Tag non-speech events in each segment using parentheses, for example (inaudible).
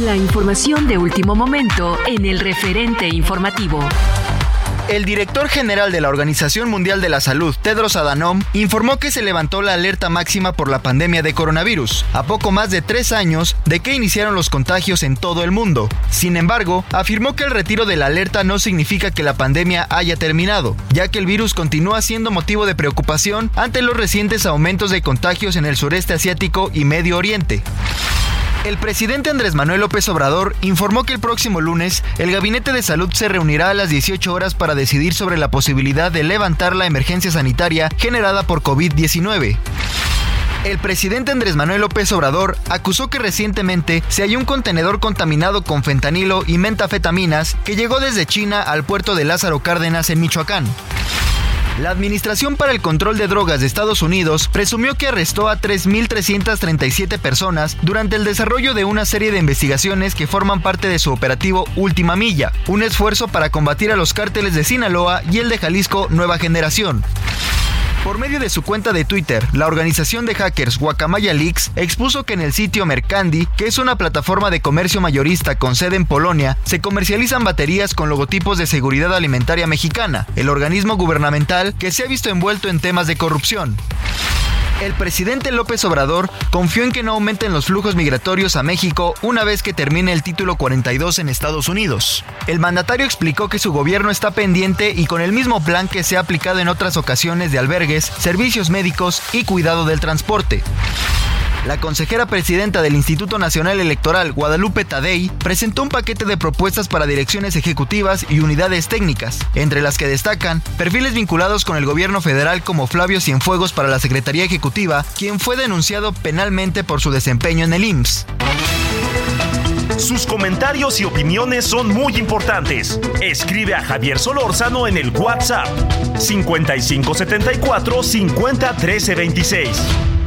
La información de último momento en el referente informativo. El director general de la Organización Mundial de la Salud, Tedros Adhanom, informó que se levantó la alerta máxima por la pandemia de coronavirus, a poco más de tres años de que iniciaron los contagios en todo el mundo. Sin embargo, afirmó que el retiro de la alerta no significa que la pandemia haya terminado, ya que el virus continúa siendo motivo de preocupación ante los recientes aumentos de contagios en el sureste asiático y Medio Oriente. El presidente Andrés Manuel López Obrador informó que el próximo lunes el Gabinete de Salud se reunirá a las 18 horas para decidir sobre la posibilidad de levantar la emergencia sanitaria generada por COVID-19. El presidente Andrés Manuel López Obrador acusó que recientemente se halló un contenedor contaminado con fentanilo y mentafetaminas que llegó desde China al puerto de Lázaro Cárdenas en Michoacán. La Administración para el Control de Drogas de Estados Unidos presumió que arrestó a 3.337 personas durante el desarrollo de una serie de investigaciones que forman parte de su operativo Última Milla, un esfuerzo para combatir a los cárteles de Sinaloa y el de Jalisco Nueva Generación. Por medio de su cuenta de Twitter, la organización de hackers Guacamaya Leaks expuso que en el sitio Mercandi, que es una plataforma de comercio mayorista con sede en Polonia, se comercializan baterías con logotipos de seguridad alimentaria mexicana, el organismo gubernamental que se ha visto envuelto en temas de corrupción. El presidente López Obrador confió en que no aumenten los flujos migratorios a México una vez que termine el título 42 en Estados Unidos. El mandatario explicó que su gobierno está pendiente y con el mismo plan que se ha aplicado en otras ocasiones de albergues, servicios médicos y cuidado del transporte. La consejera presidenta del Instituto Nacional Electoral, Guadalupe Tadei, presentó un paquete de propuestas para direcciones ejecutivas y unidades técnicas, entre las que destacan perfiles vinculados con el gobierno federal como Flavio Cienfuegos para la Secretaría Ejecutiva, quien fue denunciado penalmente por su desempeño en el IMSS. Sus comentarios y opiniones son muy importantes. Escribe a Javier Solórzano en el WhatsApp 5574 50 13 26.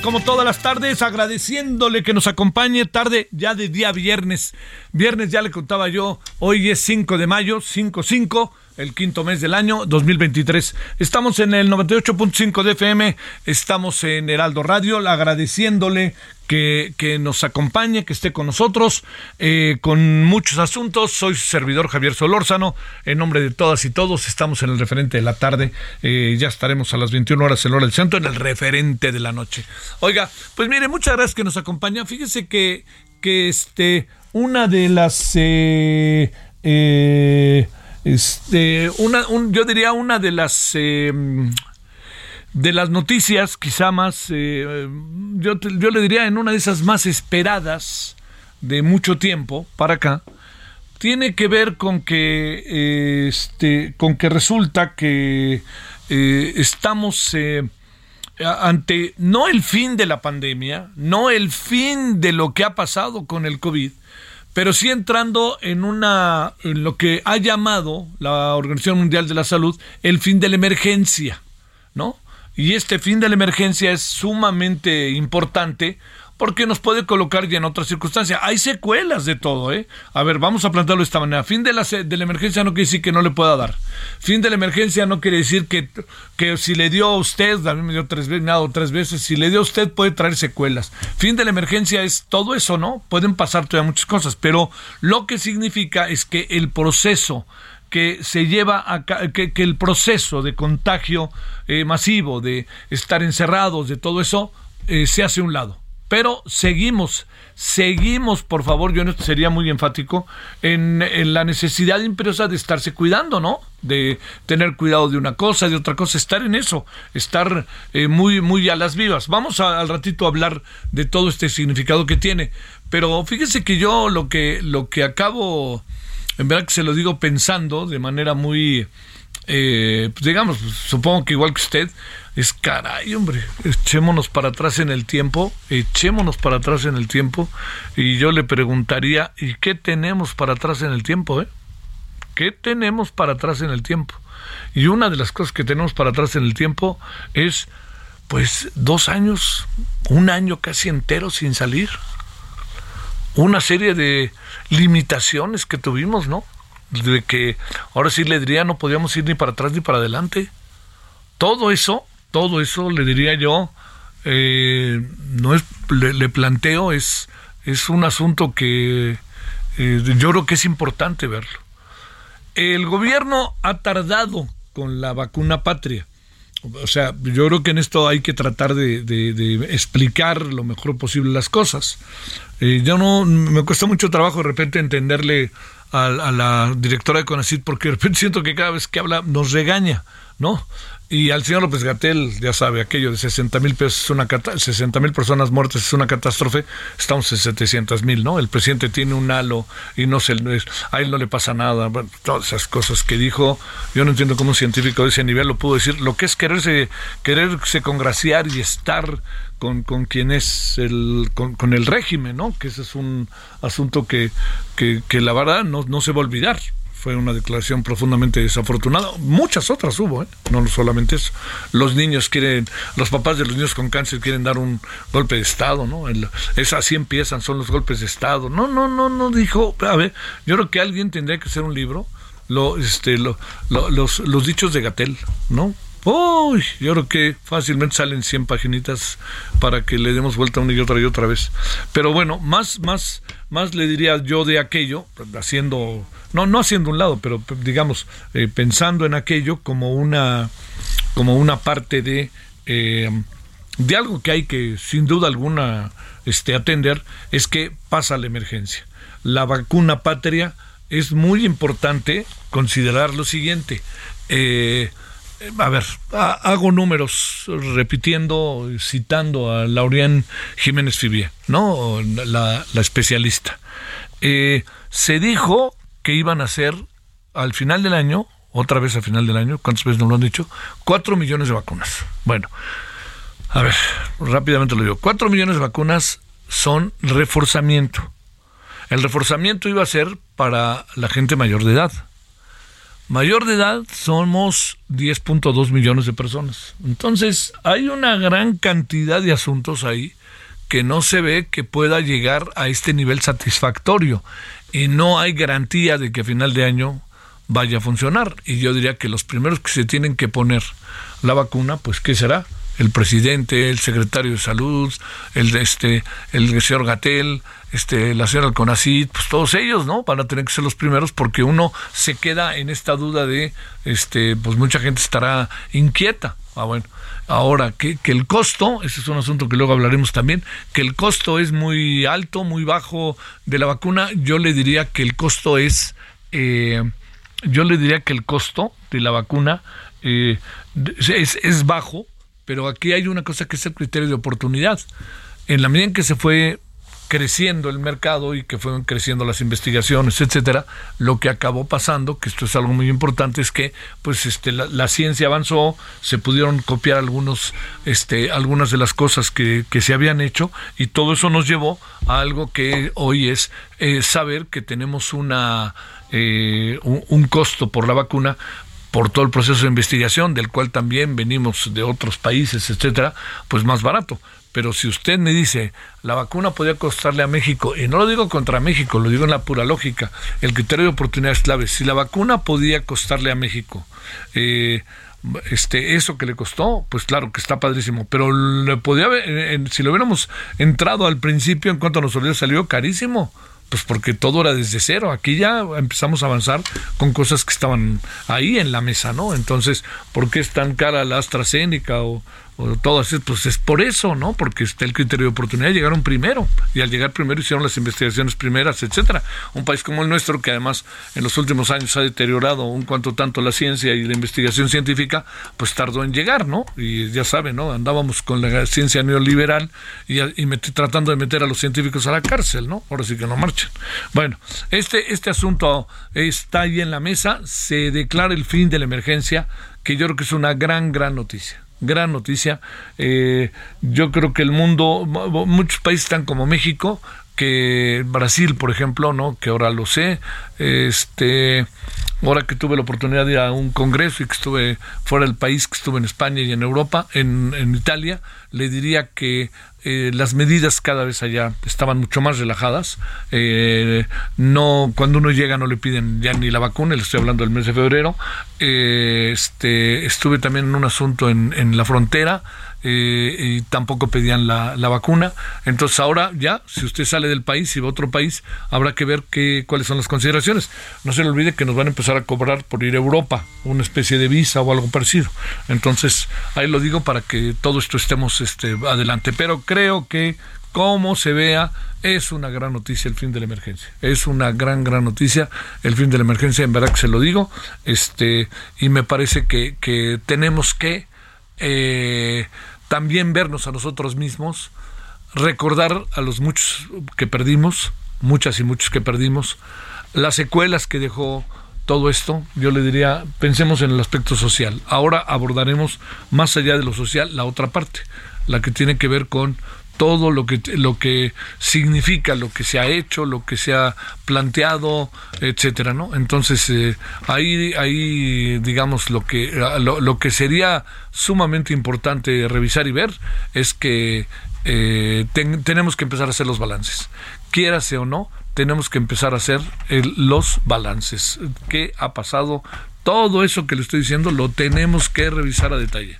Como todas las tardes, agradeciéndole que nos acompañe tarde ya de día viernes. Viernes ya le contaba yo, hoy es 5 de mayo, 5-5, el quinto mes del año 2023. Estamos en el 98.5 de FM, estamos en Heraldo Radio, agradeciéndole que, que nos acompañe, que esté con nosotros, eh, con muchos asuntos. Soy su servidor Javier Solórzano, en nombre de todas y todos, estamos en el referente de la tarde, eh, ya estaremos a las 21 horas en hora del centro, en el referente de la noche. Oiga, pues mire, muchas gracias que nos acompaña. Fíjese que, que este, una de las... eh, eh, este, una, un- yo diría una de las eh, de las noticias, quizá más, eh, yo, yo le diría en una de esas más esperadas de mucho tiempo para acá, tiene que ver con que, este, con que resulta que eh, estamos eh, ante no el fin de la pandemia, no el fin de lo que ha pasado con el COVID, pero sí entrando en una en lo que ha llamado la Organización Mundial de la Salud el fin de la emergencia, ¿no? Y este fin de la emergencia es sumamente importante porque nos puede colocar ya en otras circunstancias. Hay secuelas de todo, ¿eh? A ver, vamos a plantearlo de esta manera. Fin de la, de la emergencia no quiere decir que no le pueda dar. Fin de la emergencia no quiere decir que, que si le dio a usted, a mí me dio tres veces, me ha tres veces, si le dio a usted puede traer secuelas. Fin de la emergencia es todo eso, ¿no? Pueden pasar todavía muchas cosas, pero lo que significa es que el proceso que se lleva a que, que el proceso de contagio eh, masivo, de estar encerrados, de todo eso, eh, se hace a un lado pero seguimos, seguimos, por favor, yo sería muy enfático en, la necesidad imperiosa de estarse cuidando, ¿no? De tener cuidado de una cosa, de otra cosa, estar en eso, estar eh, muy, muy a las vivas. Vamos al ratito a hablar de todo este significado que tiene, pero fíjese que yo lo que, lo que acabo, en verdad que se lo digo pensando de manera muy, eh, pues digamos, supongo que igual que usted, es caray, hombre, echémonos para atrás en el tiempo, echémonos para atrás en el tiempo, y yo le preguntaría, ¿y qué tenemos para atrás en el tiempo, eh? ¿Qué tenemos para atrás en el tiempo? Y una de las cosas que tenemos para atrás en el tiempo es, pues, dos años, un año casi entero sin salir, una serie de limitaciones que tuvimos, ¿no? De que ahora sí le diría no podíamos ir ni para atrás ni para adelante. Todo eso todo eso le diría yo, eh, no es, le, planteo, es, es un asunto que eh, yo creo que es importante verlo. El gobierno ha tardado con la vacuna patria. O sea, yo creo que en esto hay que tratar de, explicar lo mejor posible las cosas. Eh, yo no, me cuesta mucho trabajo de repente entenderle a, a, la directora de CONACYT porque de repente siento que cada vez que habla nos regaña, ¿no? Y al señor López Gatel, ya sabe, aquello de 60 mil una 60 mil personas muertas es una catástrofe, estamos en 700 mil, ¿no? El presidente tiene un halo y no se, a él no le pasa nada, todas esas cosas que dijo, yo no entiendo cómo un científico de ese nivel lo pudo decir, lo que es quererse, quererse congraciar y estar con, con quien es el, con, el régimen, ¿no? Que ese es un asunto que, que, que la verdad no, no se va a olvidar fue una declaración profundamente desafortunada. Muchas otras hubo, ¿eh? no solamente eso. Los niños quieren, los papás de los niños con cáncer quieren dar un golpe de Estado, ¿no? es así empiezan, son los golpes de Estado. No, no, no, no dijo, a ver, yo creo que alguien tendría que hacer un libro, lo, este, lo, los, los dichos de Gatel, ¿no? Uy, yo creo que fácilmente salen 100 paginitas para que le demos vuelta una y otra y otra vez. Pero bueno, más, más, más le diría yo de aquello, haciendo, no, no haciendo un lado, pero digamos, eh, pensando en aquello como una, como una parte de, eh, de algo que hay que, sin duda alguna, este, atender, es que pasa la emergencia. La vacuna patria es muy importante considerar lo siguiente. Eh, a ver, hago números repitiendo, citando a Laurian Jiménez Fibier, ¿no? La, especialista. Eh, se dijo que iban a ser al final del año, otra vez al final del año, ¿cuántas veces nos lo han dicho? Cuatro millones de vacunas. Bueno, a ver, rápidamente lo digo. Cuatro millones de vacunas son reforzamiento. El reforzamiento iba a ser para la gente mayor de edad mayor de edad somos 10.2 millones de personas. Entonces, hay una gran cantidad de asuntos ahí que no se ve que pueda llegar a este nivel satisfactorio y no hay garantía de que a final de año vaya a funcionar. Y yo diría que los primeros que se tienen que poner la vacuna, pues ¿qué será? el presidente, el secretario de salud, el este, el señor Gatel, este, la señora Alconacid, pues todos ellos, ¿no? Van a tener que ser los primeros porque uno se queda en esta duda de, este, pues mucha gente estará inquieta. Ah, bueno. Ahora, que, que el costo, ese es un asunto que luego hablaremos también, que el costo es muy alto, muy bajo de la vacuna, yo le diría que el costo es, eh, yo le diría que el costo de la vacuna eh, es, es bajo, pero aquí hay una cosa que es el criterio de oportunidad. En la medida en que se fue creciendo el mercado y que fueron creciendo las investigaciones, etcétera, lo que acabó pasando, que esto es algo muy importante, es que pues este la, ciencia avanzó, se pudieron copiar algunos este algunas de las cosas que, que se habían hecho y todo eso nos llevó a algo que hoy es eh, saber que tenemos una eh, un, costo por la vacuna por todo el proceso de investigación, del cual también venimos de otros países, etcétera, pues más barato. Pero si usted me dice, la vacuna podría costarle a México, y no lo digo contra México, lo digo en la pura lógica, el criterio de oportunidad es clave. Si la vacuna podía costarle a México, eh, este eso que le costó, pues claro que está padrísimo, pero le podía si lo hubiéramos entrado al principio en cuanto nos salió, salió carísimo. Pues porque todo era desde cero. Aquí ya empezamos a avanzar con cosas que estaban ahí en la mesa, ¿no? Entonces, ¿por qué es tan cara la AstraZeneca o, o todo pues es por eso, ¿no? Porque está el criterio de oportunidad, llegaron primero y al llegar primero hicieron las investigaciones primeras, etcétera. Un país como el nuestro que además en los últimos años ha deteriorado un cuanto tanto la ciencia y la investigación científica, pues tardó en llegar, ¿no? Y ya saben, ¿no? Andábamos con la ciencia neoliberal y, y tratando de meter a los científicos a la cárcel, ¿no? Ahora sí que no marchan. Bueno, este este asunto está ahí en la mesa, se declara el fin de la emergencia, que yo creo que es una gran gran noticia gran noticia. Eh, yo creo que el mundo, muchos países están como México, que Brasil, por ejemplo, ¿no? Que ahora lo sé, este, ahora que tuve la oportunidad de ir a un congreso y que estuve fuera del país, que estuve en España y en Europa, en, en Italia, le diría que eh, las medidas cada vez allá estaban mucho más relajadas. Eh, no, cuando uno llega no le piden ya ni la vacuna, le estoy hablando del mes de febrero. Eh, este, estuve también en un asunto en, en la frontera eh, y tampoco pedían la, la, vacuna. Entonces ahora ya, si usted sale del país y va a otro país, habrá que ver qué, cuáles son las consideraciones. No se le olvide que nos van a empezar a cobrar por ir a Europa, una especie de visa o algo parecido. Entonces, ahí lo digo para que todo esto estemos este, adelante. Pero creo que como se vea, es una gran noticia el fin de la emergencia. Es una gran, gran noticia el fin de la emergencia, en verdad que se lo digo. Este, y me parece que, que tenemos que eh, también vernos a nosotros mismos, recordar a los muchos que perdimos, muchas y muchos que perdimos, las secuelas que dejó todo esto, yo le diría, pensemos en el aspecto social. Ahora abordaremos más allá de lo social la otra parte, la que tiene que ver con todo lo que lo que significa lo que se ha hecho lo que se ha planteado etcétera no entonces eh, ahí ahí digamos lo que lo, que sería sumamente importante revisar y ver es que eh, tenemos que empezar a hacer los balances. Quiérase o no tenemos que empezar a hacer los balances. Qué ha pasado todo eso que le estoy diciendo lo tenemos que revisar a detalle.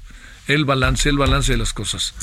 El balance el balance de las cosas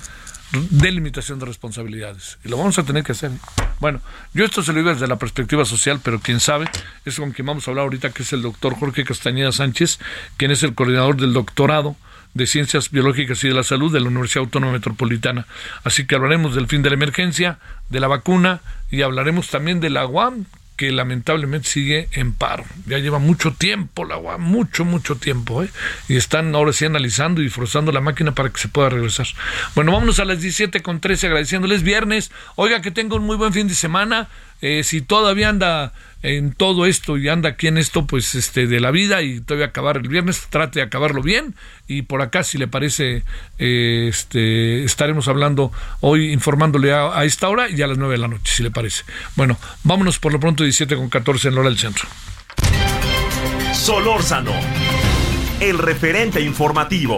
delimitación de responsabilidades. Y lo vamos a tener que hacer. Bueno, yo esto se lo digo desde la perspectiva social, pero quién sabe, es con quien vamos a hablar ahorita, que es el doctor Jorge Castañeda Sánchez, quien es el coordinador del doctorado de Ciencias Biológicas y de la Salud de la Universidad Autónoma Metropolitana. Así que hablaremos del fin de la emergencia, de la vacuna y hablaremos también de la UAM, que lamentablemente sigue en paro. Ya lleva mucho tiempo la UAM, mucho, mucho tiempo, ¿eh? Y están ahora sí analizando y forzando la máquina para que se pueda regresar. Bueno, vámonos a las 17 con 13 agradeciéndoles viernes. Oiga, que tenga un muy buen fin de semana. Eh, si todavía anda en todo esto y anda aquí en esto, pues este de la vida y todavía acabar el viernes, trate de acabarlo bien y por acá si le parece eh, este estaremos hablando hoy informándole a, esta hora y a las 9 de la noche, si le parece. Bueno, vámonos por lo pronto 17 con 14 en hora del centro. Solórzano, el referente informativo.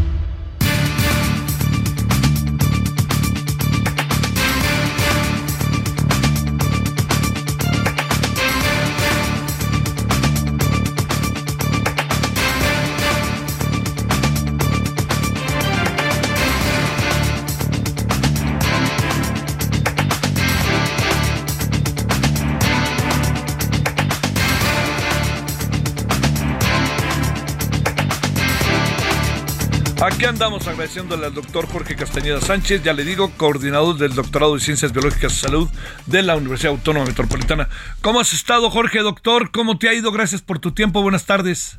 Andamos agradeciéndole al doctor Jorge Castañeda Sánchez, ya le digo, coordinador del doctorado de Ciencias Biológicas y Salud de la Universidad Autónoma Metropolitana. ¿Cómo has estado, Jorge, doctor? ¿Cómo te ha ido? Gracias por tu tiempo. Buenas tardes.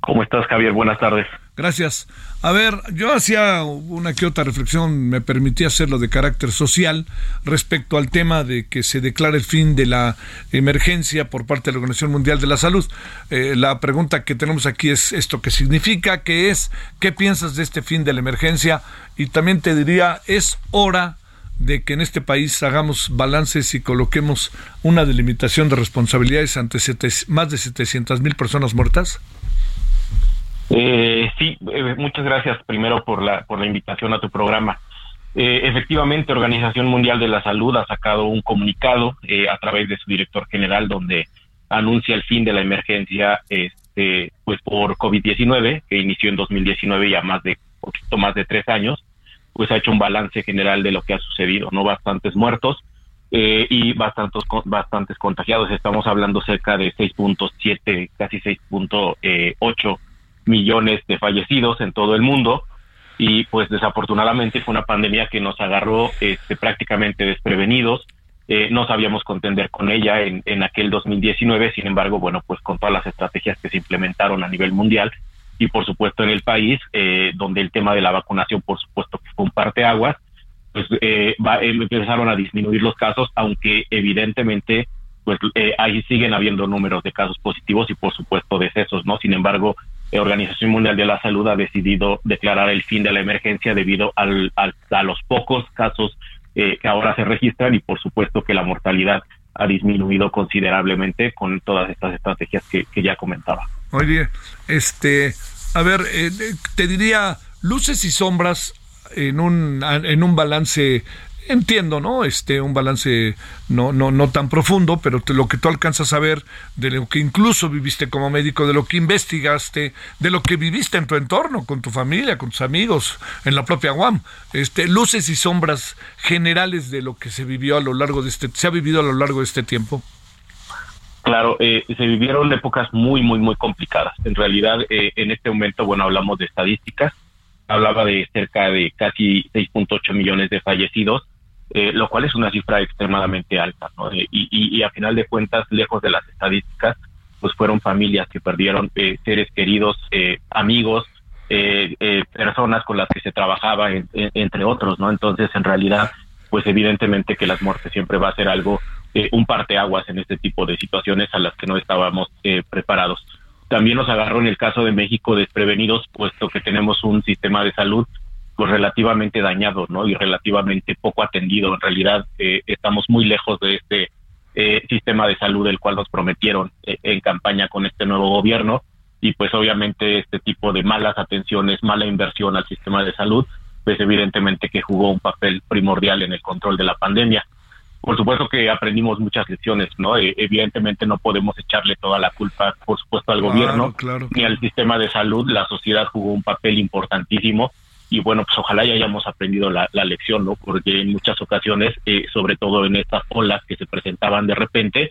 ¿Cómo estás, Javier? Buenas tardes. Gracias. A ver, yo hacía una que otra reflexión, me permitía hacerlo de carácter social respecto al tema de que se declara el fin de la emergencia por parte de la Organización Mundial de la Salud. Eh, la pregunta que tenemos aquí es esto qué significa, qué es, qué piensas de este fin de la emergencia y también te diría, es hora de que en este país hagamos balances y coloquemos una delimitación de responsabilidades ante más de 700 mil personas muertas? Eh, sí, eh, muchas gracias primero por la, por la invitación a tu programa. Eh, efectivamente, Organización Mundial de la Salud ha sacado un comunicado eh, a través de su director general donde anuncia el fin de la emergencia este, pues por COVID-19 que inició en 2019 ya más de poquito más de tres años, pues ha hecho un balance general de lo que ha sucedido, no bastantes muertos eh, y bastantes bastantes contagiados. Estamos hablando cerca de 6.7, casi 6.8 millones de fallecidos en todo el mundo y pues desafortunadamente fue una pandemia que nos agarró este, prácticamente desprevenidos. Eh, no sabíamos contender con ella en, en aquel 2019, sin embargo, bueno, pues con todas las estrategias que se implementaron a nivel mundial y por supuesto en el país, eh, donde el tema de la vacunación, por supuesto que fue un pues eh, va, empezaron a disminuir los casos, aunque evidentemente pues ahí siguen habiendo números de casos positivos y por supuesto decesos, ¿no? Sin embargo, la Organización Mundial de la Salud ha decidido declarar el fin de la emergencia debido al, a los pocos casos eh, que ahora se registran y por supuesto que la mortalidad ha disminuido considerablemente con todas estas estrategias que, que ya comentaba. Oye, este, a ver, eh, te diría luces y sombras en un, en un balance entiendo, ¿no? Este, un balance no, no, no tan profundo, pero lo que tú alcanzas a ver de lo que incluso viviste como médico, de lo que investigaste, de lo que viviste en tu entorno, con tu familia, con tus amigos, en la propia UAM, este, luces y sombras generales de lo que se vivió a lo largo de este, se ha vivido a lo largo de este tiempo. Claro, eh, se vivieron épocas muy, muy, muy complicadas. En realidad, eh, en este momento, bueno, hablamos de estadísticas, hablaba de cerca de casi 6.8 millones de fallecidos, eh, lo cual es una cifra extremadamente alta, ¿no? Eh, y, y, a final de cuentas, lejos de las estadísticas, pues fueron familias que perdieron eh, seres queridos, amigos, personas con las que se trabajaba, entre otros, ¿no? Entonces, en realidad, pues evidentemente que las muertes siempre va a ser algo, un parteaguas en este tipo de situaciones a las que no estábamos preparados. También nos agarró en el caso de México desprevenidos, puesto que tenemos un sistema de salud pues relativamente dañado, ¿no? Y relativamente poco atendido. En realidad eh, estamos muy lejos de este eh, sistema de salud del cual nos prometieron eh, en campaña con este nuevo gobierno y pues obviamente este tipo de malas atenciones, mala inversión al sistema de salud, pues evidentemente que jugó un papel primordial en el control de la pandemia. Por supuesto que aprendimos muchas lecciones, ¿no? evidentemente no podemos echarle toda la culpa, por supuesto, al gobierno ni al sistema de salud. La sociedad jugó un papel importantísimo y bueno, pues ojalá ya hayamos aprendido la, lección, ¿no? Porque en muchas ocasiones, eh, sobre todo en estas olas que se presentaban de repente,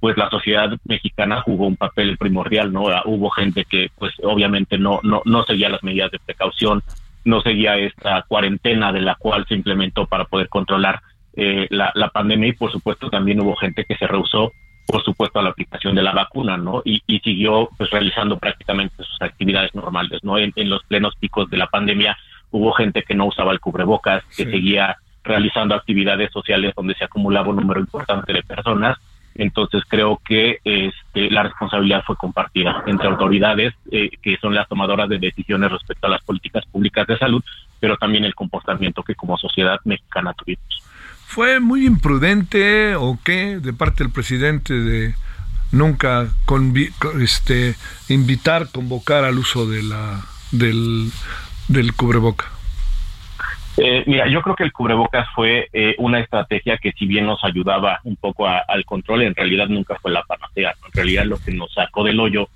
pues la sociedad mexicana jugó un papel primordial, ¿no? Ah, hubo gente que pues obviamente no, no, no seguía las medidas de precaución, no seguía esta cuarentena de la cual se implementó para poder controlar eh, la, la pandemia y por supuesto también hubo gente que se rehusó por supuesto a la aplicación de la vacuna, ¿no? Y, y siguió pues realizando prácticamente sus actividades normales, ¿no? En, en los plenos picos de la pandemia hubo gente que no usaba el cubrebocas, que seguía realizando actividades sociales donde se acumulaba un número importante de personas. Entonces creo que este, la responsabilidad fue compartida entre autoridades eh, que son las tomadoras de decisiones respecto a las políticas públicas de salud, pero también el comportamiento que como sociedad mexicana tuvimos. ¿Fue muy imprudente o qué de parte del presidente de nunca este, invitar, convocar al uso de la, del del cubreboca? Eh, mira, yo creo que el cubrebocas fue eh, una estrategia que si bien nos ayudaba un poco al control, en realidad nunca fue la panacea. En realidad lo que nos sacó del hoyo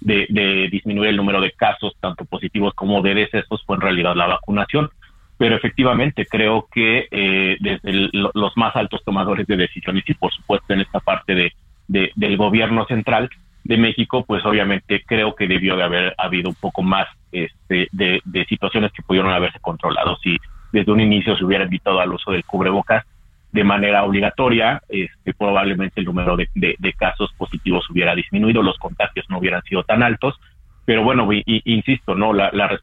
de, disminuir el número de casos, tanto positivos como de decesos, fue en realidad la vacunación. Pero efectivamente creo que eh, desde los más altos tomadores de decisiones y por supuesto en esta parte de, del gobierno central, de México, pues obviamente creo que debió de haber habido un poco más este, de, situaciones que pudieron haberse controlado. Si desde un inicio se hubiera invitado al uso del cubrebocas de manera obligatoria, este, probablemente el número de, casos positivos hubiera disminuido, los contagios no hubieran sido tan altos. Pero bueno, insisto, no, la, la,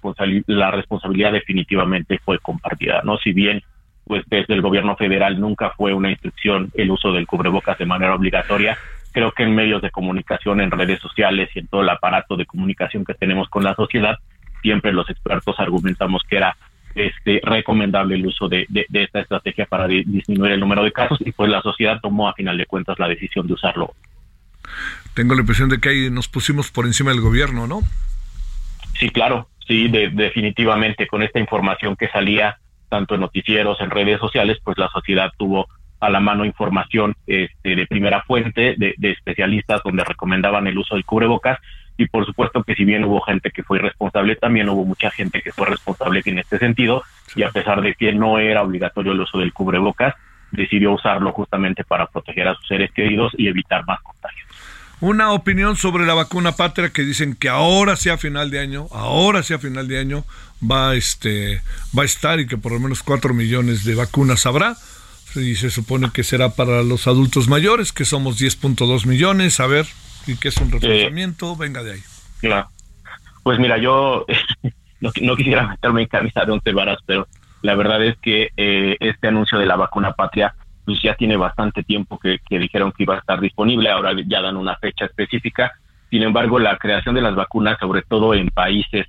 la responsabilidad definitivamente fue compartida, no, si bien pues desde el gobierno federal nunca fue una instrucción el uso del cubrebocas de manera obligatoria creo que en medios de comunicación, en redes sociales y en todo el aparato de comunicación que tenemos con la sociedad, siempre los expertos argumentamos que era este recomendable el uso de, esta estrategia para disminuir el número de casos y pues la sociedad tomó a final de cuentas la decisión de usarlo. Tengo la impresión de que ahí nos pusimos por encima del gobierno, ¿no? Sí, claro, sí, definitivamente con esta información que salía tanto en noticieros, en redes sociales, pues la sociedad tuvo a la mano información este, de primera fuente de, especialistas donde recomendaban el uso del cubrebocas. Y por supuesto que si bien hubo gente que fue irresponsable, también hubo mucha gente que fue responsable en este sentido. Y a pesar de que no era obligatorio el uso del cubrebocas, decidió usarlo justamente para proteger a sus seres queridos y evitar más contagios. Una opinión sobre la vacuna patria que dicen que ahora sea final de año, ahora sea final de año va este va a estar y que por lo menos cuatro millones de vacunas habrá y se supone que será para los adultos mayores, que somos 10.2 millones, a ver, y que es un reforzamiento, venga de ahí. Claro. Pues mira, yo (laughs) no, quisiera meterme en camisa de once varas, pero la verdad es que eh, este anuncio de la vacuna patria pues ya tiene bastante tiempo que, dijeron que iba a estar disponible, ahora ya dan una fecha específica. Sin embargo, la creación de las vacunas, sobre todo en países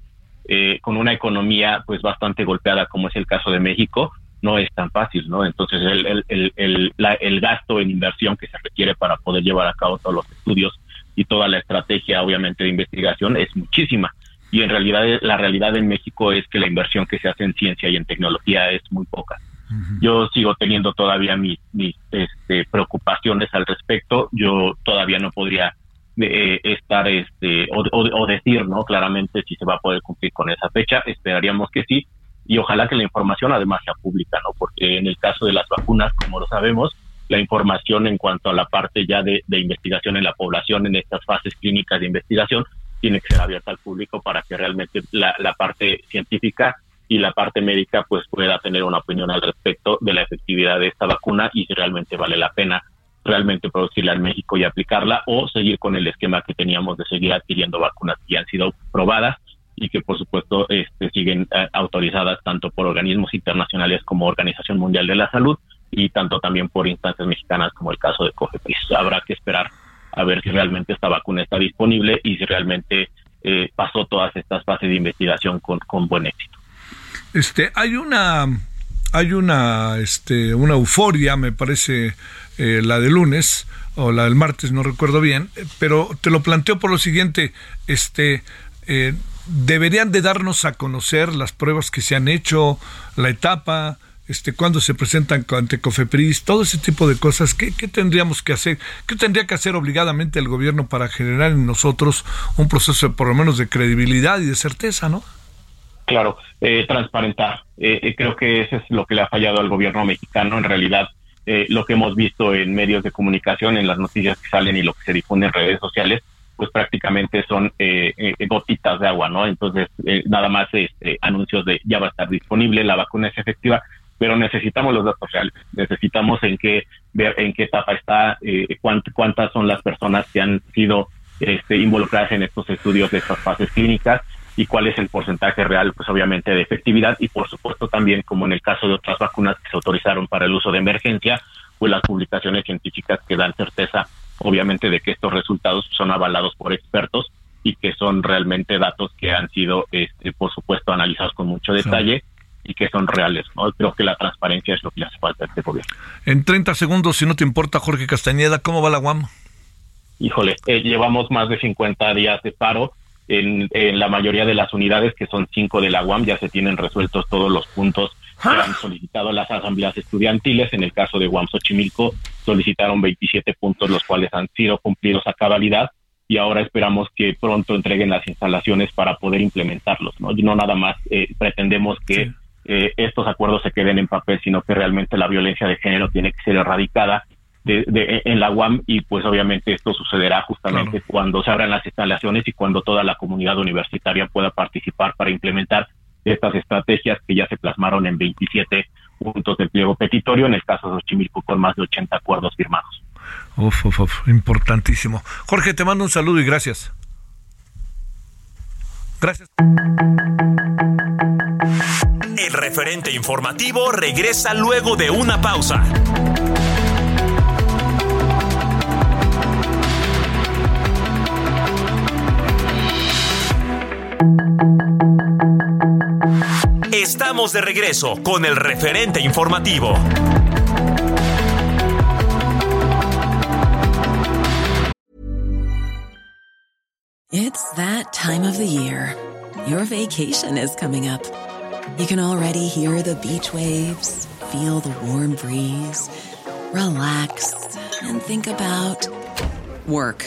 eh, con una economía pues bastante golpeada, como es el caso de México, no es tan fácil, ¿no? Entonces el, el, el, el, gasto en inversión que se requiere para poder llevar a cabo todos los estudios y toda la estrategia, obviamente, de investigación es muchísima. Y en realidad, la realidad en México es que la inversión que se hace en ciencia y en tecnología es muy poca. Yo sigo teniendo todavía mis, mis este, preocupaciones al respecto. Yo todavía no podría eh, estar este o, o, decir no claramente si se va a poder cumplir con esa fecha esperaríamos que sí y ojalá que la información además sea pública, ¿no? Porque en el caso de las vacunas, como lo sabemos, la información en cuanto a la parte ya de, investigación en la población, en estas fases clínicas de investigación, tiene que ser abierta al público para que realmente la, la parte científica y la parte médica pues pueda tener una opinión al respecto de la efectividad de esta vacuna y si realmente vale la pena realmente producirla en México y aplicarla o seguir con el esquema que teníamos de seguir adquiriendo vacunas que ya han sido probadas y que por supuesto este, siguen eh, autorizadas tanto por organismos internacionales como Organización Mundial de la Salud y tanto también por instancias mexicanas como el caso de COFEPRIS. Habrá que esperar a ver si realmente esta vacuna está disponible y si realmente eh, pasó todas estas fases de investigación con, con buen éxito. Este, hay una hay una este una euforia, me parece eh, la de lunes o la del martes, no recuerdo bien, pero te lo planteo por lo siguiente, este deberían de darnos a conocer las pruebas que se han hecho, la etapa, este, cuando se presentan ante COFEPRIS, todo ese tipo de cosas. ¿Qué, tendríamos que hacer? ¿Qué tendría que hacer obligadamente el gobierno para generar en nosotros un proceso por lo menos de credibilidad y de certeza, no? Claro, eh, transparentar. Eh, eh, creo que eso es lo que le ha fallado al gobierno mexicano. En realidad, lo que hemos visto en medios de comunicación, en las noticias que salen y lo que se difunde en redes sociales, pues prácticamente son eh, eh, gotitas de agua, ¿no? Entonces, eh, nada más este, anuncios de ya va a estar disponible, la vacuna es efectiva, pero necesitamos los datos reales, necesitamos en qué ver en qué etapa está, cuántas son las personas que han sido este, involucradas en estos estudios de estas fases clínicas y cuál es el porcentaje real, pues obviamente de efectividad y por supuesto también, como en el caso de otras vacunas que se autorizaron para el uso de emergencia, pues las publicaciones científicas que dan certeza obviamente de que estos resultados son avalados por expertos y que son realmente datos que han sido, este, por supuesto, analizados con mucho detalle. y que son reales. ¿no? Creo que la transparencia es lo que le hace falta a este gobierno. En 30 segundos, si no te importa, Jorge Castañeda, ¿cómo va la UAM? Híjole, eh, llevamos más de 50 días de paro. En, en, la mayoría de las unidades, que son cinco de la UAM, ya se tienen resueltos todos los puntos que han solicitado las asambleas estudiantiles. En el caso de UAM Xochimilco, solicitaron 27 puntos, los cuales han sido cumplidos a cabalidad y ahora esperamos que pronto entreguen las instalaciones para poder implementarlos. No, no nada más eh, pretendemos que eh, estos acuerdos se queden en papel, sino que realmente la violencia de género tiene que ser erradicada de, en la UAM y pues obviamente esto sucederá justamente cuando se abran las instalaciones y cuando toda la comunidad universitaria pueda participar para implementar estas estrategias que ya se plasmaron en 27 puntos del pliego petitorio, en el caso de Xochimilco con más de 80 acuerdos firmados. Uf, uf, uf, importantísimo. Jorge, te mando un saludo y gracias. Gracias. El referente informativo regresa luego de una pausa. Estamos de regreso con el referente informativo. It's that time of the year. Your vacation is coming up. You can already hear the beach waves, feel the warm breeze, relax, and think about work.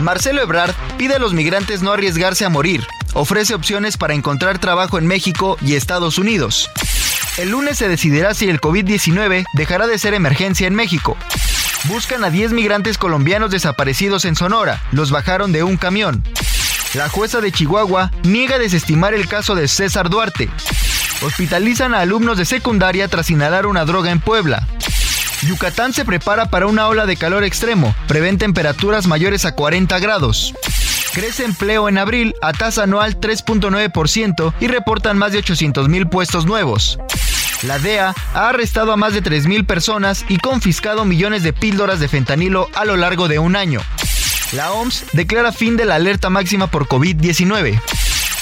Marcelo Ebrard pide a los migrantes no arriesgarse a morir ofrece opciones para encontrar trabajo en México y Estados Unidos. El lunes se decidirá si el COVID-19 dejará de ser emergencia en México. Buscan a 10 migrantes colombianos desaparecidos en Sonora. Los bajaron de un camión. La jueza de Chihuahua niega desestimar el caso de César Duarte. Hospitalizan a alumnos de secundaria tras inhalar una droga en Puebla. Yucatán se prepara para una ola de calor extremo. Prevén temperaturas mayores a 40 grados. Crece empleo en abril a tasa anual 3.9% y reportan más de 800 mil puestos nuevos. La DEA ha arrestado a más de 3.000 personas y confiscado millones de píldoras de fentanilo a lo largo de un año. La OMS declara fin de la alerta máxima por COVID-19.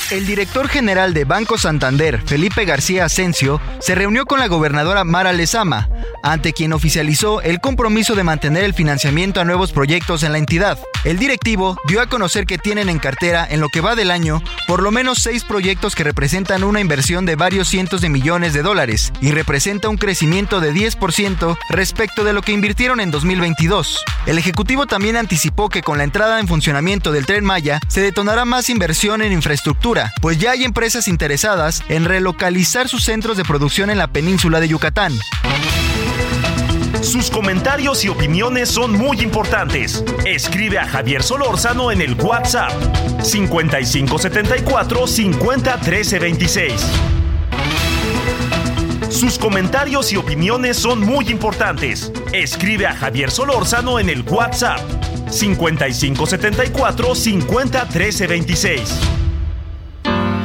El director general de Banco Santander, Felipe García Asensio, se reunió con la gobernadora Mara Lezama, ante quien oficializó el compromiso de mantener el financiamiento a nuevos proyectos en la entidad. El directivo dio a conocer que tienen en cartera, en lo que va del año, por lo menos seis proyectos que representan una inversión de varios cientos de millones de dólares y representa un crecimiento de 10% respecto de lo que invirtieron en 2022. El Ejecutivo también anticipó que con la entrada en funcionamiento del tren Maya se detonará más inversión en infraestructura pues ya hay empresas interesadas en relocalizar sus centros de producción en la península de Yucatán. Sus comentarios y opiniones son muy importantes. Escribe a Javier Solórzano en el WhatsApp 5574 50 26. Sus comentarios y opiniones son muy importantes. Escribe a Javier Solórzano en el WhatsApp 5574 50 26.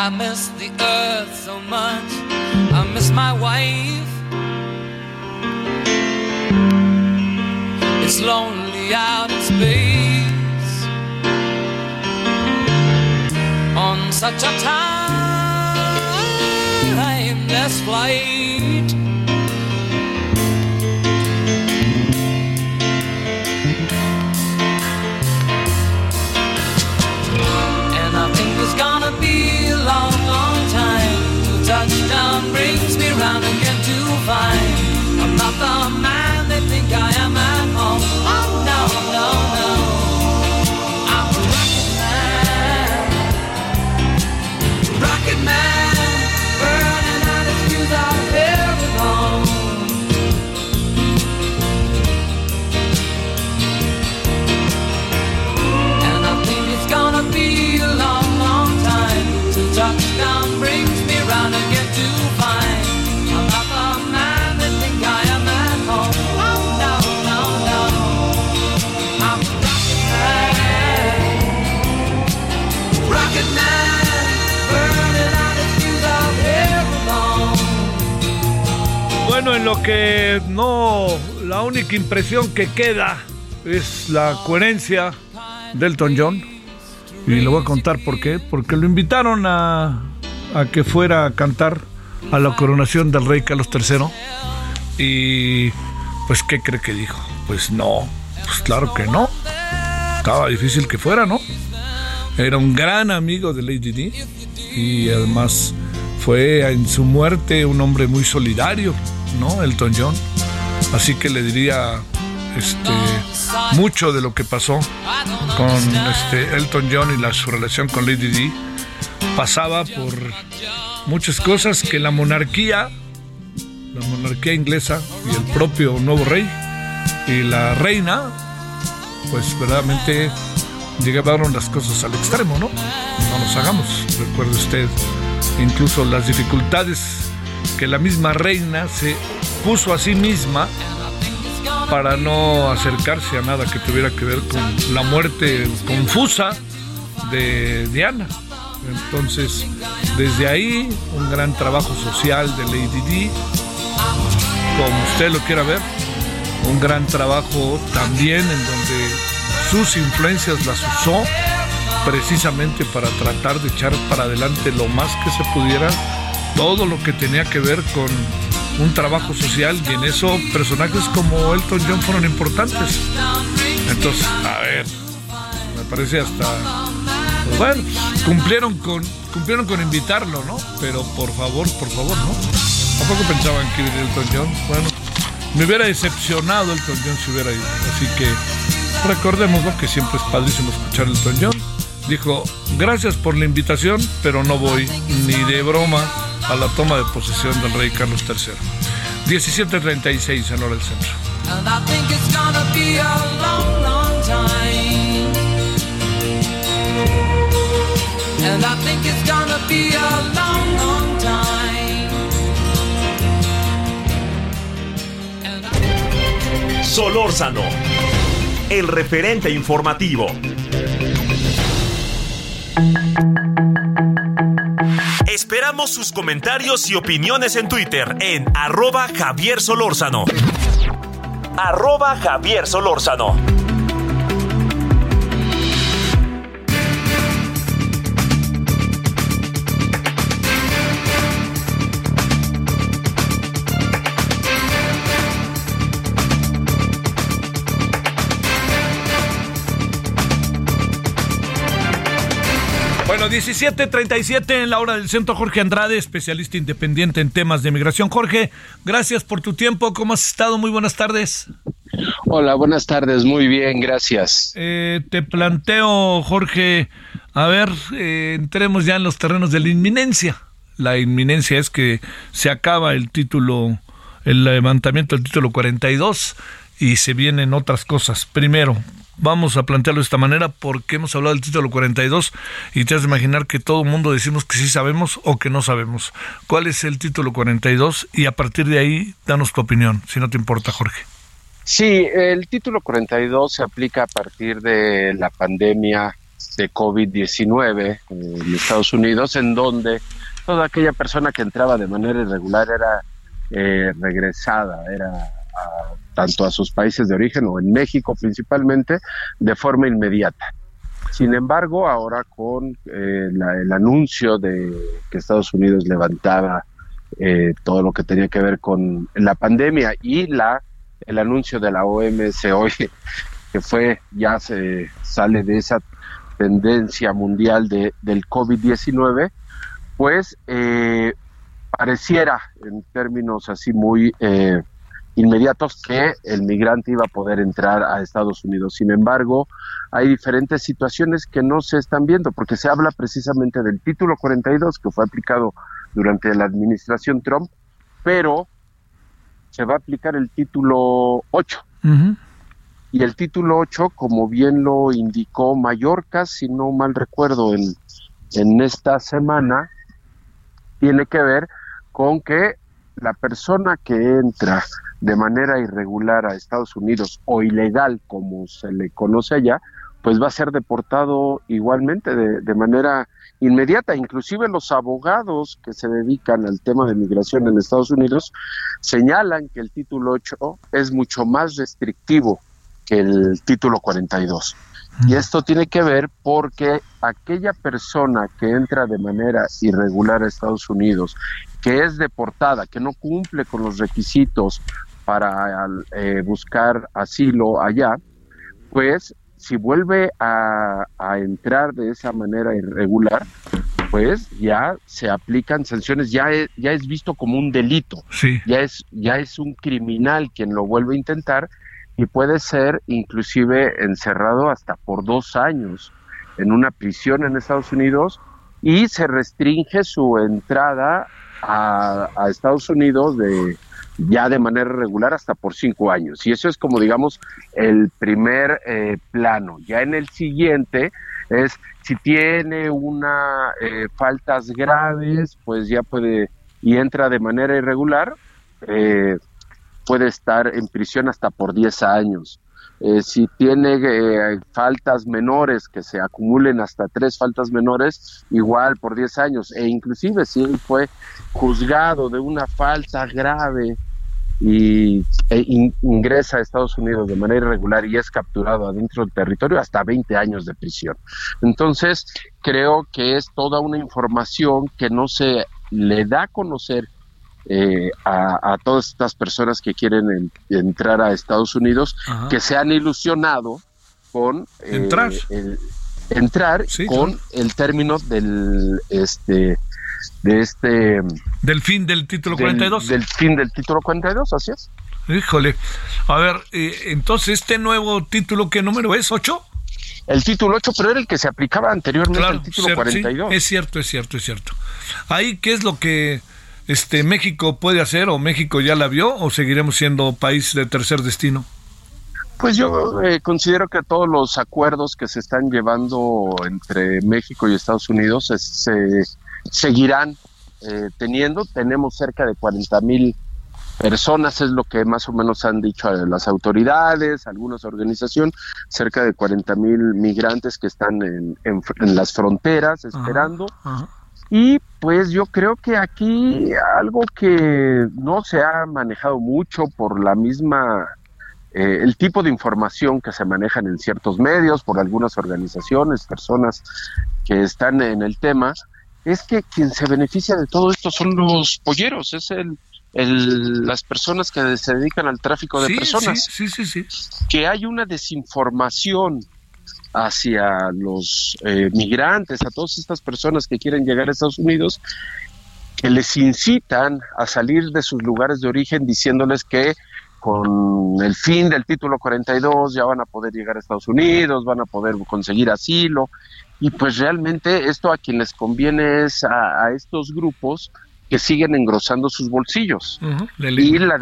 I miss the earth so much. I miss my wife. It's lonely out in space on such a timeless flight. And I think it's gonna be brings me round again to find I'm not the man lo que no, la única impresión que queda es la coherencia de Elton John. Y le voy a contar por qué. Porque lo invitaron a, que fuera a cantar a la coronación del rey Carlos III. Y pues, ¿qué cree que dijo? Pues no, pues claro que no. Estaba difícil que fuera, ¿no? Era un gran amigo de Lady Di y además fue en su muerte un hombre muy solidario, ¿no? Elton John. Así que le diría este, mucho de lo que pasó con este, Elton John y la, su relación con Lady Di pasaba por muchas cosas que la monarquía, la monarquía inglesa y el propio nuevo rey y la reina, pues verdaderamente llegaron las cosas al extremo, ¿no? No nos hagamos. Recuerde usted incluso las dificultades que la misma reina se puso a sí misma para no acercarse a nada que tuviera que ver con la muerte confusa de Diana. Entonces, desde ahí, un gran trabajo social de Lady Di, como usted lo quiera ver, un gran trabajo también en donde sus influencias las usó precisamente para tratar de echar para adelante lo más que se pudiera todo lo que tenía que ver con un trabajo social y en eso personajes como Elton John fueron importantes. Entonces, a ver, me parece hasta pues bueno, cumplieron con cumplieron con invitarlo, ¿no? Pero por favor, por favor, ¿no? Tampoco pensaban que iría Elton John. Bueno, me hubiera decepcionado Elton John si hubiera ido. Así que recordemos que siempre es padrísimo escuchar Elton John. Dijo, gracias por la invitación, pero no voy ni de broma a la toma de posesión del rey Carlos III. 17.36 en hora del centro. Solórzano, el referente informativo. Esperamos sus comentarios y opiniones en Twitter en arroba Javier Solórzano. Arroba Javier Solórzano. Bueno, 17.37 en la hora del centro. Jorge Andrade, especialista independiente en temas de migración. Jorge, gracias por tu tiempo. ¿Cómo has estado? Muy buenas tardes. Hola, buenas tardes. Muy bien, gracias. Eh, te planteo, Jorge, a ver, eh, entremos ya en los terrenos de la inminencia. La inminencia es que se acaba el título, el levantamiento del título 42 y se vienen otras cosas. Primero, vamos a plantearlo de esta manera porque hemos hablado del título 42 y te has de imaginar que todo el mundo decimos que sí sabemos o que no sabemos. ¿Cuál es el título 42? Y a partir de ahí, danos tu opinión, si no te importa, Jorge. Sí, el título 42 se aplica a partir de la pandemia de COVID-19 en Estados Unidos, en donde toda aquella persona que entraba de manera irregular era eh, regresada, era tanto a sus países de origen o en México principalmente, de forma inmediata. Sin embargo, ahora con eh, el anuncio de que Estados Unidos levantaba eh, todo lo que tenía que ver con la pandemia y la el anuncio de la OMS hoy (laughs) que fue ya se sale de esa tendencia mundial de, del COVID-19, pues eh, pareciera en términos así muy inmediatos que el migrante iba a poder entrar a Estados Unidos. Sin embargo, hay diferentes situaciones que no se están viendo, porque se habla precisamente del título 42 que fue aplicado durante la administración Trump, pero se va a aplicar el título 8. Y el título 8, como bien lo indicó Mallorca, si no mal recuerdo, en, en esta semana, tiene que ver con que la persona que entra de manera irregular a Estados Unidos o ilegal, como se le conoce allá, pues va a ser deportado igualmente de, manera inmediata. Inclusive los abogados que se dedican al tema de migración en Estados Unidos señalan que el título 8 es mucho más restrictivo que el título 42. Y esto tiene que ver porque aquella persona que entra de manera irregular a Estados Unidos, que es deportada, que no cumple con los requisitos para eh, buscar asilo allá, pues si vuelve a, entrar de esa manera irregular, pues ya se aplican sanciones, ya es, ya es visto como un delito, ya, es, ya es un criminal quien lo vuelve a intentar y puede ser inclusive encerrado hasta por dos años en una prisión en Estados Unidos y se restringe su entrada a, a Estados Unidos de, ya de manera regular hasta por cinco años. Y eso es como, digamos, el primer eh, plano. Ya en el siguiente es si tiene una eh, faltas graves, pues ya puede y entra de manera irregular, eh, puede estar en prisión hasta por 10 años. si tiene faltas menores que se acumulen hasta tres faltas menores, igual por 10 años. E inclusive si él fue juzgado de una falta grave y e ingresa a Estados Unidos de manera irregular y es capturado adentro del territorio hasta 20 años de prisión. Entonces, creo que es toda una información que no se le da a conocer eh, a, todas estas personas que quieren entrar a Estados Unidos, que se han ilusionado con eh, entrar, entrar con el término del este de este... Del fin del título 42. Del fin del título 42, así es. Híjole. A ver, eh, entonces, ¿este nuevo título qué número es? ¿8? El título 8, pero era el que se aplicaba anteriormente al título 42. es cierto, es cierto, es cierto. Ahí, ¿qué es lo que este México puede hacer o México ya la vio o seguiremos siendo país de tercer destino? Pues yo eh, considero que todos los acuerdos que se están llevando entre México y Estados Unidos se seguirán eh, teniendo. Tenemos cerca de 40 mil personas, es lo que más o menos han dicho las autoridades, algunas organizaciones, cerca de 40 mil migrantes que están en, en, las fronteras esperando. Y pues yo creo que aquí algo que no se ha manejado mucho por la misma, eh, el tipo de información que se manejan en ciertos medios, por algunas organizaciones, personas que están en el tema, es que quien se beneficia de todo esto son los polleros, es el, las personas que se dedican al tráfico de personas. Sí, sí, sí, Que hay una desinformación hacia los eh, migrantes, a todas estas personas que quieren llegar a Estados Unidos, que les incitan a salir de sus lugares de origen diciéndoles que con el fin del título 42 ya van a poder llegar a Estados Unidos, van a poder conseguir asilo y pues realmente esto a quien les conviene es a, estos grupos que siguen engrosando sus bolsillos. Y, la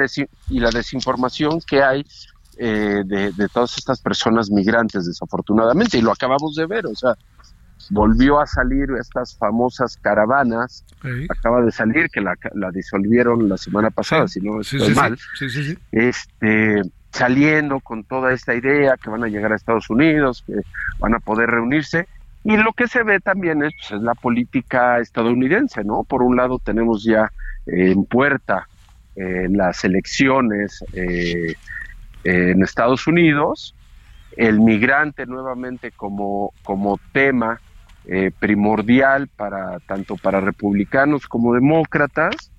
y la desinformación que hay eh, de, todas estas personas migrantes desafortunadamente y lo acabamos de ver, o sea, volvió a salir estas famosas caravanas, acaba de salir que la, disolvieron la semana pasada, si no estoy mal, este saliendo con toda esta idea que van a llegar a Estados Unidos, que van a poder reunirse y lo que se ve también es, pues, la política estadounidense, ¿no? Por un lado tenemos ya eh, en puerta eh, las elecciones eh, en Estados Unidos, el migrante nuevamente como, como tema primordial para tanto para republicanos como demócratas,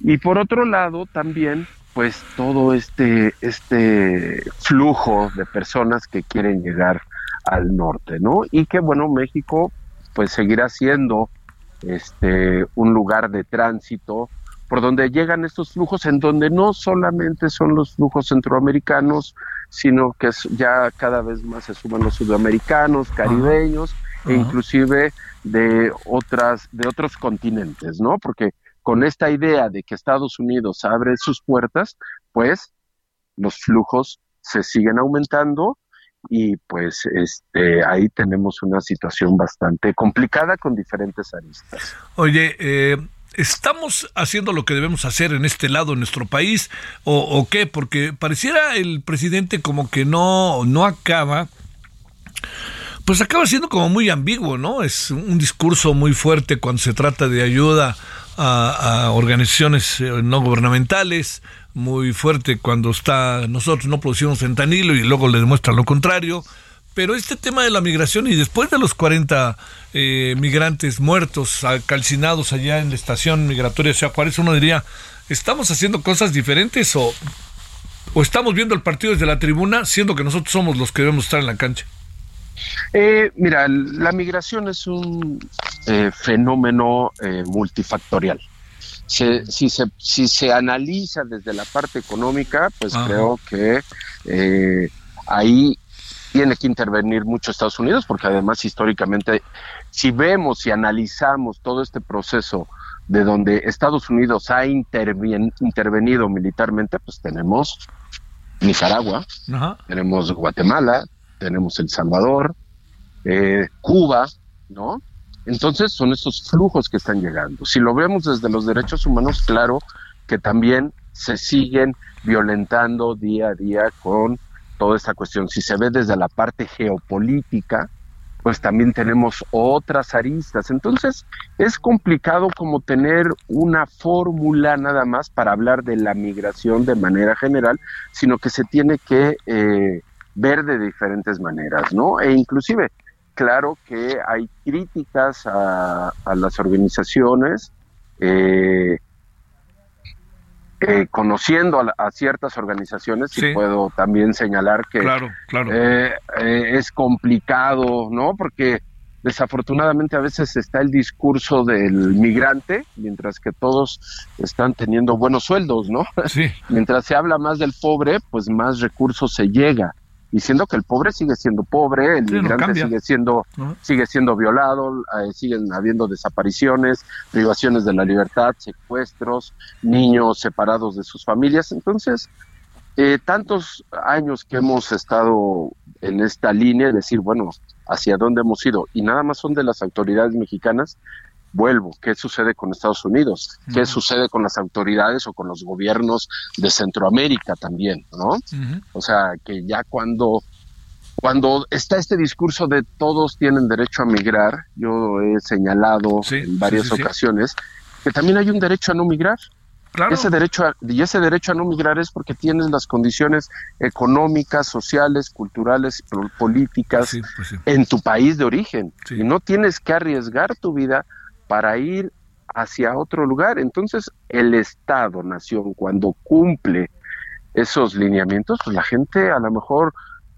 y por otro lado también pues todo este, este flujo de personas que quieren llegar al norte, ¿no? Y que bueno, México pues seguirá siendo este un lugar de tránsito por donde llegan estos flujos en donde no solamente son los flujos centroamericanos, sino que ya cada vez más se suman los sudamericanos, caribeños e inclusive de otras de otros continentes, ¿no? Porque con esta idea de que Estados Unidos abre sus puertas, pues los flujos se siguen aumentando y pues este ahí tenemos una situación bastante complicada con diferentes aristas. Oye, eh, ¿estamos haciendo lo que debemos hacer en este lado, en nuestro país, o, qué? Porque pareciera el presidente como que no, no acaba pues acaba siendo como muy ambiguo, ¿no? Es un discurso muy fuerte cuando se trata de ayuda a, organizaciones eh, no gubernamentales, muy fuerte cuando está nosotros no producimos fentanilo y luego le demuestra lo contrario. Pero este tema de la migración y después de los 40 eh, migrantes muertos, calcinados allá en la estación migratoria de Juárez, uno diría, ¿estamos haciendo cosas diferentes o, o estamos viendo el partido desde la tribuna, siendo que nosotros somos los que debemos estar en la cancha? Eh, mira, la migración es un eh, fenómeno eh, multifactorial. Si, se, si se analiza desde la parte económica, pues creo que ahí tiene que intervenir mucho Estados Unidos, porque además históricamente, si vemos y analizamos todo este proceso de donde Estados Unidos ha intervenido militarmente, pues tenemos Nicaragua, tenemos Guatemala, tenemos El Salvador, eh, Cuba, ¿no? Entonces son estos flujos que están llegando. Si lo vemos desde los derechos humanos, claro que también se siguen violentando día a día con toda esta cuestión. Si se ve desde la parte geopolítica, pues también tenemos otras aristas. Entonces es complicado como tener una fórmula nada más para hablar de la migración de manera general, sino que se tiene que eh, ver de diferentes maneras, ¿no? E inclusive, claro que hay críticas a, las organizaciones, eh, eh, conociendo a, ciertas organizaciones, y puedo también señalar que claro, claro. Eh, es complicado, ¿no? Porque desafortunadamente a veces está el discurso del migrante, mientras que todos están teniendo buenos sueldos, ¿no? Sí. (laughs) mientras se habla más del pobre, pues más recursos se llega diciendo que el pobre sigue siendo pobre, el migrante sigue siendo sigue siendo violado, eh, siguen habiendo desapariciones, privaciones de la libertad, secuestros, niños separados de sus familias. Entonces, eh, tantos años que hemos estado en esta línea, decir, bueno, hacia dónde hemos ido, y nada más son de las autoridades mexicanas, vuelvo, ¿qué sucede con Estados Unidos? ¿Qué sucede con las autoridades o con los gobiernos de Centroamérica también, ¿no? O sea, que ya cuando cuando está este discurso de todos tienen derecho a migrar, yo he señalado en varias ocasiones que también hay un derecho a no migrar. Claro. Ese derecho y ese derecho a no migrar es porque tienes las condiciones económicas, sociales, culturales, políticas pues en tu país de origen y no tienes que arriesgar tu vida para ir hacia otro lugar. Entonces, el Estado, nación, cuando cumple esos lineamientos, pues la gente a lo mejor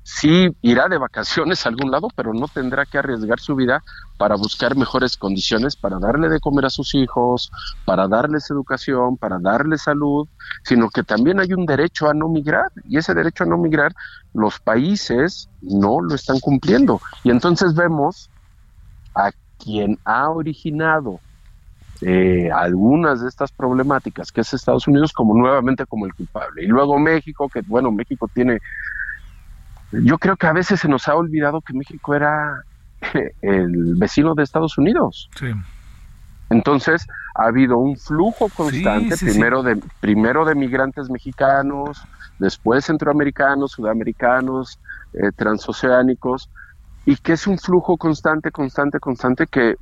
sí irá de vacaciones a algún lado, pero no tendrá que arriesgar su vida para buscar mejores condiciones, para darle de comer a sus hijos, para darles educación, para darles salud, sino que también hay un derecho a no migrar y ese derecho a no migrar los países no lo están cumpliendo. Y entonces vemos a quien ha originado eh, algunas de estas problemáticas, que es Estados Unidos, como nuevamente como el culpable. Y luego México, que bueno, México tiene, yo creo que a veces se nos ha olvidado que México era (laughs) el vecino de Estados Unidos. Entonces ha habido un flujo constante, primero de primero de migrantes mexicanos, después centroamericanos, sudamericanos, eh, transoceánicos, y que es un flujo constante, constante, constante que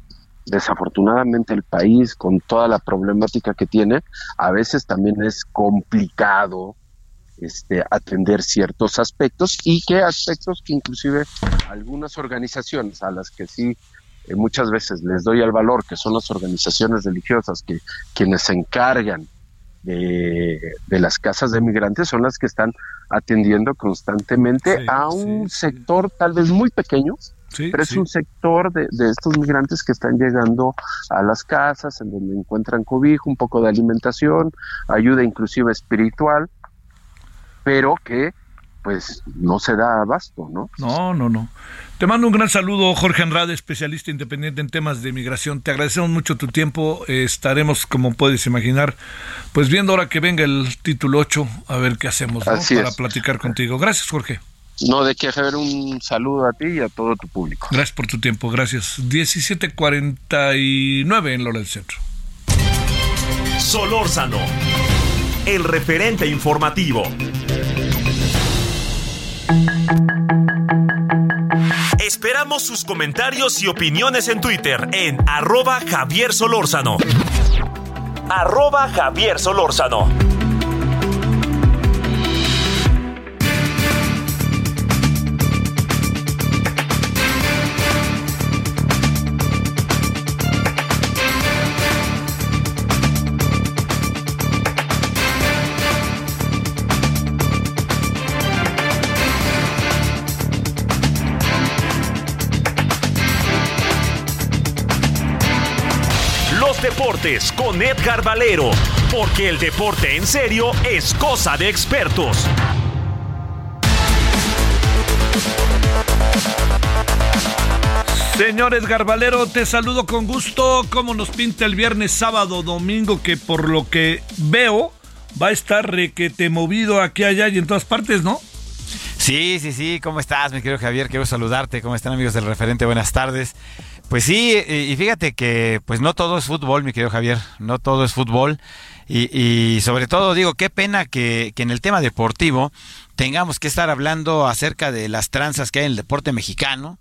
desafortunadamente el país con toda la problemática que tiene, a veces también es complicado este, atender ciertos aspectos y que aspectos que inclusive algunas organizaciones a las que sí eh, muchas veces les doy el valor, que son las organizaciones religiosas, que quienes se encargan de, las casas de migrantes son las que están atendiendo constantemente a un sector tal vez muy pequeño, pero es un sector de, de, estos migrantes que están llegando a las casas, en donde encuentran cobijo, un poco de alimentación, ayuda inclusive espiritual, pero que pues no se da abasto, ¿no? No, no, no. Te mando un gran saludo, Jorge Andrade, especialista independiente en temas de migración. Te agradecemos mucho tu tiempo. estaremos, como puedes imaginar, pues viendo ahora que venga el título 8, a ver qué hacemos para platicar contigo. Gracias, Jorge. No, de qué hacer un saludo a ti y a todo tu público. Gracias por tu tiempo, gracias. 17:49 en Lola del Centro. Solórzano, el referente informativo. Esperamos sus comentarios y opiniones en Twitter en arroba Javier Solórzano. Arroba Javier Solórzano. Los deportes con Edgar Valero, porque el deporte en serio es cosa de expertos. Señor Edgar Valero, te saludo con gusto. ¿Cómo nos pinta el viernes, sábado, domingo? Que por lo que veo va a estar requete movido aquí, allá y en todas partes, ¿no? Sí, sí, sí. ¿Cómo estás, mi querido Javier? Quiero saludarte. ¿Cómo están, amigos del referente? Buenas tardes. Pues sí, y fíjate que pues no todo es fútbol, mi querido Javier. No todo es fútbol. Y, y sobre todo digo, qué pena que, que en el tema deportivo tengamos que estar hablando acerca de las tranzas que hay en el deporte mexicano.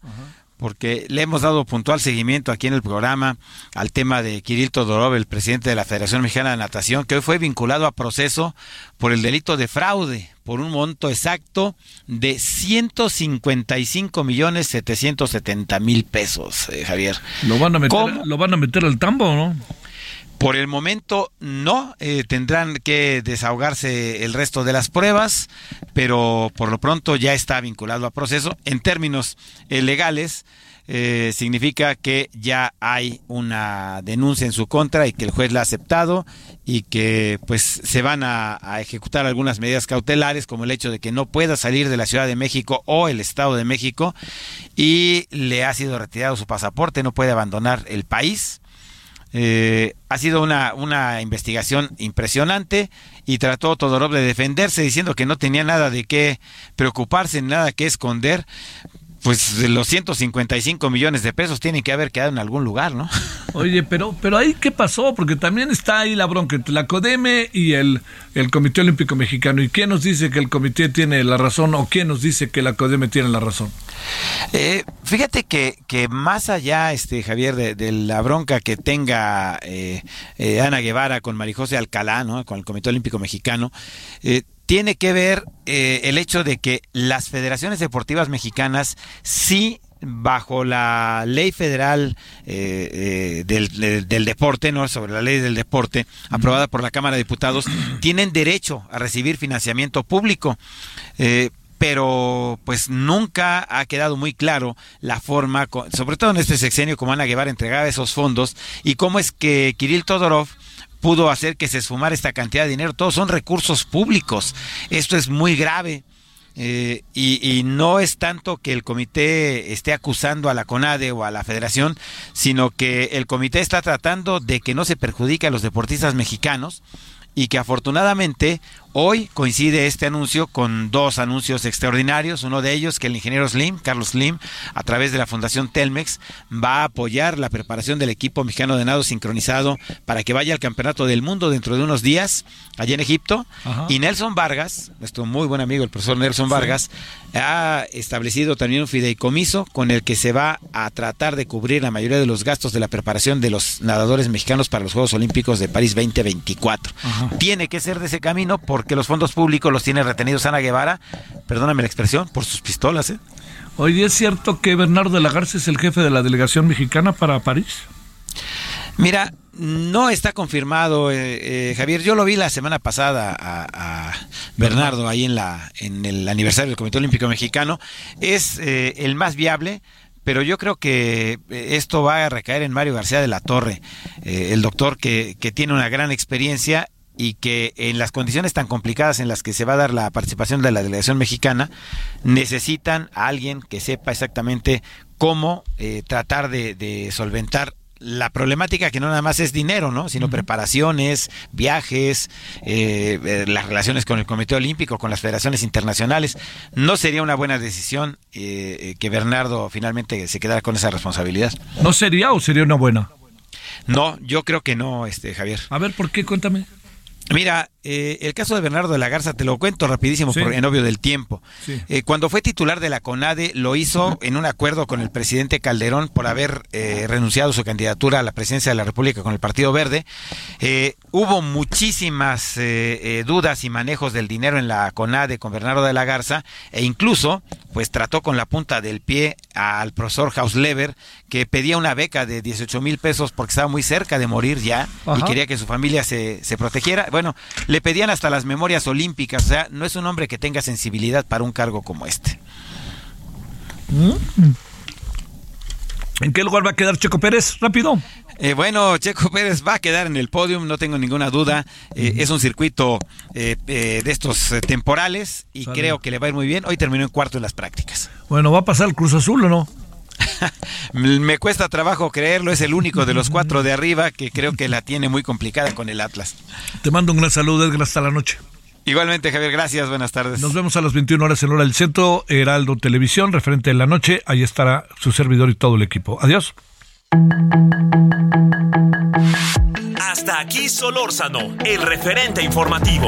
porque le hemos dado puntual seguimiento aquí en el programa al tema de Kirill Todorov, el presidente de la Federación Mexicana de Natación, que hoy fue vinculado a proceso por el delito de fraude, por un monto exacto de 155 millones 770 mil pesos, eh, Javier. Lo van a meter, lo van a meter al tambo, ¿no? Por el momento no, eh, tendrán que desahogarse el resto de las pruebas, pero por lo pronto ya está vinculado a proceso. En términos eh, legales, eh, significa que ya hay una denuncia en su contra y que el juez la ha aceptado y que pues se van a, ejecutar algunas medidas cautelares como el hecho de que no pueda salir de la Ciudad de México o el Estado de México y le ha sido retirado su pasaporte, no puede abandonar el país. Eh, ha sido una, una investigación impresionante y trató Todorov de defenderse diciendo que no tenía nada de qué preocuparse, nada que esconder. Pues los 155 millones de pesos tienen que haber quedado en algún lugar, ¿no? (laughs) Oye, pero, pero ahí qué pasó, porque también está ahí la bronca entre la CODEME y el, el Comité Olímpico Mexicano. ¿Y quién nos dice que el comité tiene la razón o quién nos dice que la CODEME tiene la razón? Eh, fíjate que, que, más allá, este Javier, de, de la bronca que tenga eh, eh, Ana Guevara con Marijose Alcalá, ¿no? con el Comité Olímpico Mexicano, eh, tiene que ver eh, el hecho de que las federaciones deportivas mexicanas sí bajo la ley federal eh, eh, del, del, del, deporte, no sobre la ley del deporte, aprobada por la Cámara de Diputados, (clears throat) tienen derecho a recibir financiamiento público. Eh, pero pues nunca ha quedado muy claro la forma, sobre todo en este sexenio, como Ana Guevara entregaba esos fondos y cómo es que Kirill Todorov pudo hacer que se esfumara esta cantidad de dinero. Todos son recursos públicos. Esto es muy grave. Eh, y, y, no es tanto que el comité esté acusando a la CONADE o a la federación, sino que el comité está tratando de que no se perjudique a los deportistas mexicanos y que afortunadamente hoy coincide este anuncio con dos anuncios extraordinarios. Uno de ellos que el ingeniero Slim, Carlos Slim, a través de la Fundación Telmex, va a apoyar la preparación del equipo mexicano de nado sincronizado para que vaya al Campeonato del Mundo dentro de unos días allá en Egipto. Ajá. Y Nelson Vargas, nuestro muy buen amigo, el profesor Nelson Vargas, sí. ha establecido también un fideicomiso con el que se va a tratar de cubrir la mayoría de los gastos de la preparación de los nadadores mexicanos para los Juegos Olímpicos de París 2024. Ajá. Tiene que ser de ese camino por porque los fondos públicos los tiene retenidos Ana Guevara, perdóname la expresión, por sus pistolas. ¿eh? Oye, ¿es cierto que Bernardo de la Garza es el jefe de la delegación mexicana para París? Mira, no está confirmado, eh, eh, Javier. Yo lo vi la semana pasada a, a, Bernardo ahí en, la, en el aniversario del Comité Olímpico Mexicano. Es eh, el más viable pero yo creo que esto va a recaer en Mario García de la Torre, eh, el doctor que, que, tiene una gran experiencia y que en las condiciones tan complicadas en las que se va a dar la participación de la delegación mexicana, necesitan a alguien que sepa exactamente cómo eh, tratar de, de, solventar la problemática que no nada más es dinero, ¿no? Sino uh -huh. preparaciones, viajes, eh, eh, las relaciones con el Comité Olímpico, con las federaciones internacionales. No sería una buena decisión eh, que Bernardo finalmente se quedara con esa responsabilidad. ¿No sería o sería una buena? No, yo creo que no, este Javier. A ver, ¿por qué? Cuéntame. Mira, eh, el caso de Bernardo de la Garza te lo cuento rapidísimo Sí. por en obvio del tiempo. Sí. Eh, cuando fue titular de la CONADE lo hizo en un acuerdo con el presidente Calderón por haber eh, renunciado su candidatura a la presidencia de la República con el Partido Verde. Eh, hubo muchísimas eh, dudas y manejos del dinero en la CONADE con Bernardo de la Garza e incluso pues trató con la punta del pie al profesor Hausleber que pedía una beca de 18 mil pesos porque estaba muy cerca de morir ya y quería que su familia se, se protegiera. Bueno, le pedían hasta las memorias olímpicas, o sea, no es un hombre que tenga sensibilidad para un cargo como este. ¿En qué lugar va a quedar Checo Pérez? Rápido. Eh, bueno, Checo Pérez va a quedar en el podium, no tengo ninguna duda. Eh, Es un circuito eh, de estos temporales y Sale. creo que le va a ir muy bien. Hoy terminó en cuarto en las prácticas. Bueno, ¿va a pasar el Cruz Azul o no? (laughs) Me cuesta trabajo creerlo, es el único de los cuatro de arriba que creo que la tiene muy complicada con el Atlas. Te mando un gran saludo, Edgar, hasta la noche. Igualmente, Javier, gracias, buenas tardes. Nos vemos a las 21 horas en hora del centro, Heraldo Televisión, referente de la noche. Ahí estará su servidor y todo el equipo. Adiós. Hasta aquí Solórzano, el referente informativo.